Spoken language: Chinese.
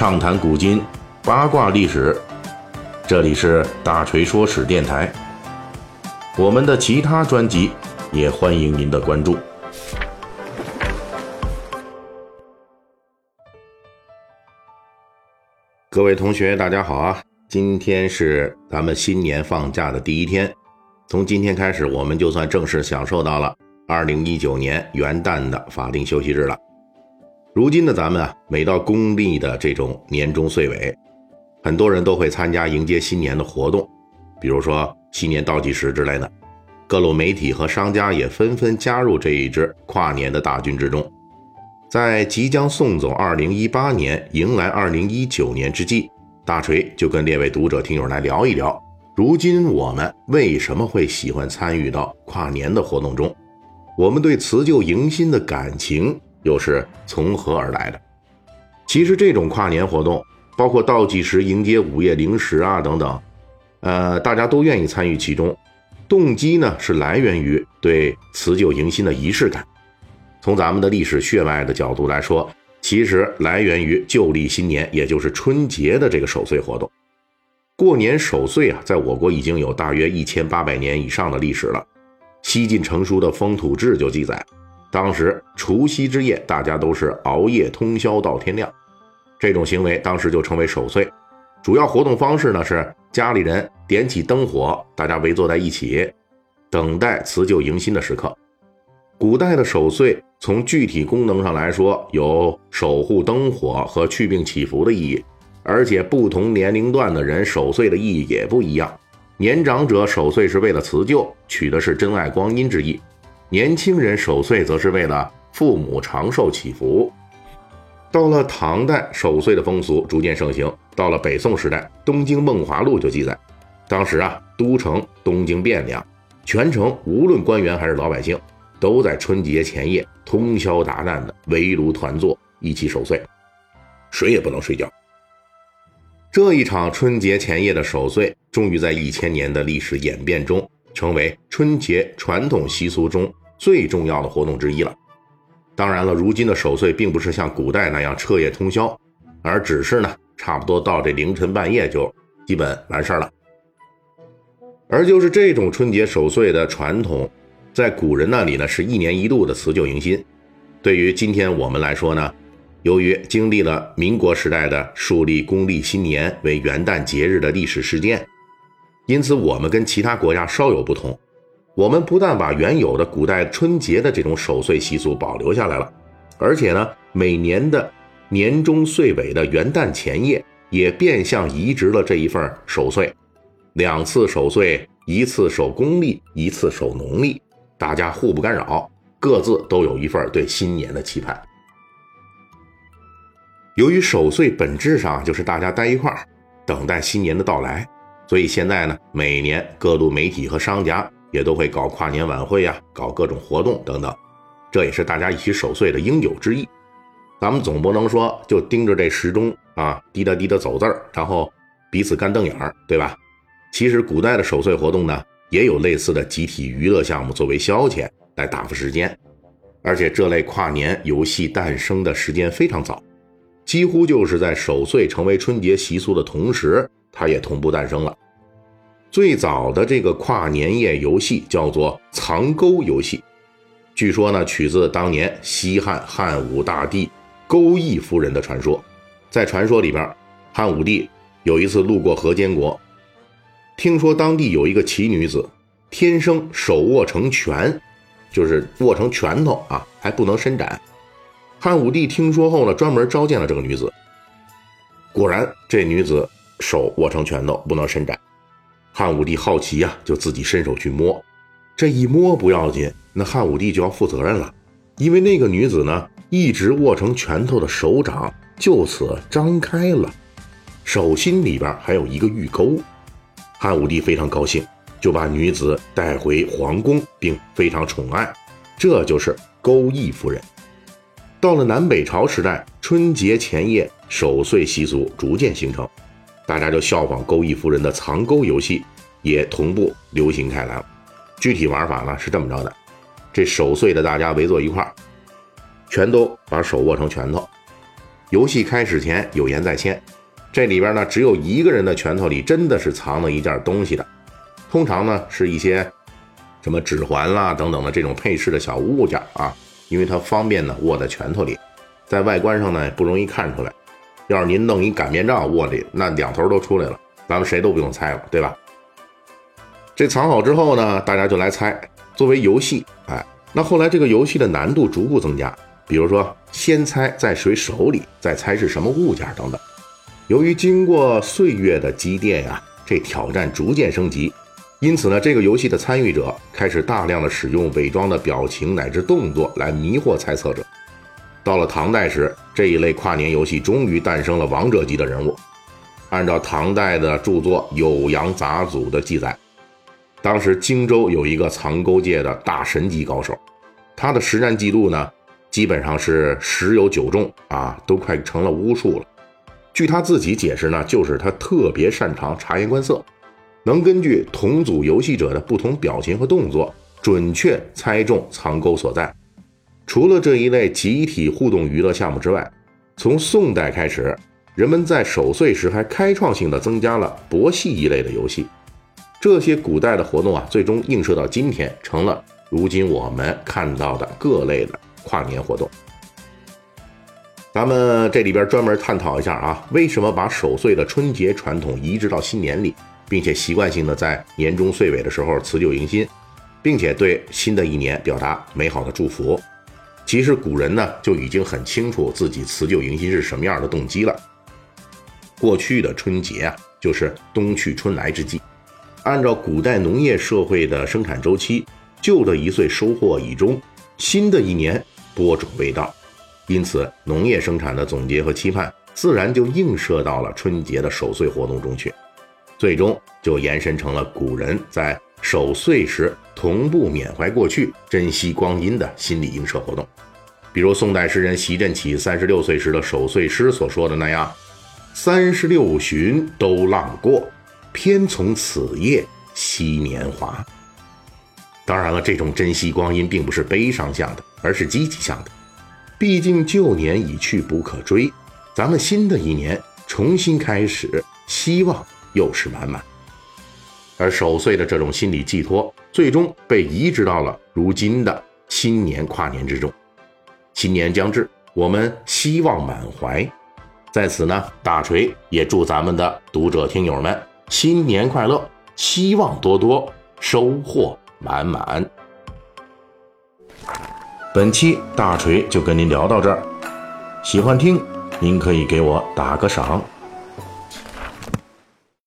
畅谈古今，八卦历史。这里是大锤说史电台。我们的其他专辑也欢迎您的关注。各位同学，大家好啊！今天是咱们新年放假的第一天，从今天开始，我们就算正式享受到了二零一九年元旦的法定休息日了。如今的咱们啊，每到公历的这种年终岁尾，很多人都会参加迎接新年的活动，比如说新年倒计时之类的。各路媒体和商家也纷纷加入这一支跨年的大军之中。在即将送走2018年，迎来2019年之际，大锤就跟列位读者听友来聊一聊，如今我们为什么会喜欢参与到跨年的活动中？我们对辞旧迎新的感情。又是从何而来的？其实这种跨年活动，包括倒计时迎接午夜零时啊等等，呃，大家都愿意参与其中。动机呢是来源于对辞旧迎新的仪式感。从咱们的历史血脉的角度来说，其实来源于旧历新年，也就是春节的这个守岁活动。过年守岁啊，在我国已经有大约一千八百年以上的历史了。西晋成书的《风土志》就记载。当时除夕之夜，大家都是熬夜通宵到天亮，这种行为当时就称为守岁。主要活动方式呢是家里人点起灯火，大家围坐在一起，等待辞旧迎新的时刻。古代的守岁从具体功能上来说，有守护灯火和祛病祈福的意义，而且不同年龄段的人守岁的意义也不一样。年长者守岁是为了辞旧，取的是珍爱光阴之意。年轻人守岁则是为了父母长寿祈福。到了唐代，守岁的风俗逐渐盛行。到了北宋时代，《东京梦华录》就记载，当时啊，都城东京汴梁，全城无论官员还是老百姓，都在春节前夜通宵达旦的围炉团坐，一起守岁，谁也不能睡觉。这一场春节前夜的守岁，终于在一千年的历史演变中，成为春节传统习俗中。最重要的活动之一了。当然了，如今的守岁并不是像古代那样彻夜通宵，而只是呢，差不多到这凌晨半夜就基本完事儿了。而就是这种春节守岁的传统，在古人那里呢，是一年一度的辞旧迎新。对于今天我们来说呢，由于经历了民国时代的树立公历新年为元旦节日的历史事件，因此我们跟其他国家稍有不同。我们不但把原有的古代春节的这种守岁习俗保留下来了，而且呢，每年的年终岁尾的元旦前夜，也变相移植了这一份守岁，两次守岁，一次守公历，一次守农历，大家互不干扰，各自都有一份对新年的期盼。由于守岁本质上就是大家待一块儿，等待新年的到来，所以现在呢，每年各路媒体和商家。也都会搞跨年晚会呀，搞各种活动等等，这也是大家一起守岁的应有之义。咱们总不能说就盯着这时钟啊，滴答滴答走字儿，然后彼此干瞪眼儿，对吧？其实古代的守岁活动呢，也有类似的集体娱乐项目作为消遣来打发时间，而且这类跨年游戏诞生的时间非常早，几乎就是在守岁成为春节习俗的同时，它也同步诞生了。最早的这个跨年夜游戏叫做藏钩游戏，据说呢取自当年西汉汉武大帝钩弋夫人的传说。在传说里边，汉武帝有一次路过河间国，听说当地有一个奇女子，天生手握成拳，就是握成拳头啊，还不能伸展。汉武帝听说后呢，专门召见了这个女子。果然，这女子手握成拳头，不能伸展。汉武帝好奇呀，就自己伸手去摸，这一摸不要紧，那汉武帝就要负责任了，因为那个女子呢，一直握成拳头的手掌就此张开了，手心里边还有一个玉钩。汉武帝非常高兴，就把女子带回皇宫，并非常宠爱，这就是钩弋夫人。到了南北朝时代，春节前夜守岁习俗逐渐形成。大家就效仿钩弋夫人的藏钩游戏，也同步流行开来了。具体玩法呢是这么着的：这守岁的大家围坐一块儿，全都把手握成拳头，游戏开始前有言在先，这里边呢只有一个人的拳头里真的是藏了一件东西的，通常呢是一些什么指环啦等等的这种配饰的小物件啊，因为它方便呢握在拳头里，在外观上呢不容易看出来。要是您弄一擀面杖握里，那两头都出来了，咱们谁都不用猜了，对吧？这藏好之后呢，大家就来猜。作为游戏，哎，那后来这个游戏的难度逐步增加，比如说先猜在谁手里，再猜是什么物件等等。由于经过岁月的积淀呀，这挑战逐渐升级，因此呢，这个游戏的参与者开始大量的使用伪装的表情乃至动作来迷惑猜测者。到了唐代时，这一类跨年游戏终于诞生了王者级的人物。按照唐代的著作《酉阳杂俎》的记载，当时荆州有一个藏钩界的大神级高手，他的实战记录呢，基本上是十有九中啊，都快成了巫术了。据他自己解释呢，就是他特别擅长察言观色，能根据同组游戏者的不同表情和动作，准确猜中藏钩所在。除了这一类集体互动娱乐项目之外，从宋代开始，人们在守岁时还开创性的增加了博戏一类的游戏。这些古代的活动啊，最终映射到今天，成了如今我们看到的各类的跨年活动。咱们这里边专门探讨一下啊，为什么把守岁的春节传统移植到新年里，并且习惯性的在年终岁尾的时候辞旧迎新，并且对新的一年表达美好的祝福。其实古人呢就已经很清楚自己辞旧迎新是什么样的动机了。过去的春节啊，就是冬去春来之际。按照古代农业社会的生产周期，旧的一岁收获已终，新的一年播种未到，因此农业生产的总结和期盼，自然就映射到了春节的守岁活动中去，最终就延伸成了古人在。守岁时同步缅怀过去、珍惜光阴的心理映射活动，比如宋代诗人席振起三十六岁时的守岁诗所说的那样：“三十六旬都浪过，偏从此夜惜年华。”当然了，这种珍惜光阴并不是悲伤向的，而是积极向的。毕竟旧年已去不可追，咱们新的一年重新开始，希望又是满满。而守岁的这种心理寄托，最终被移植到了如今的新年跨年之中。新年将至，我们希望满怀。在此呢，大锤也祝咱们的读者听友们新年快乐，希望多多，收获满满。本期大锤就跟您聊到这儿，喜欢听您可以给我打个赏。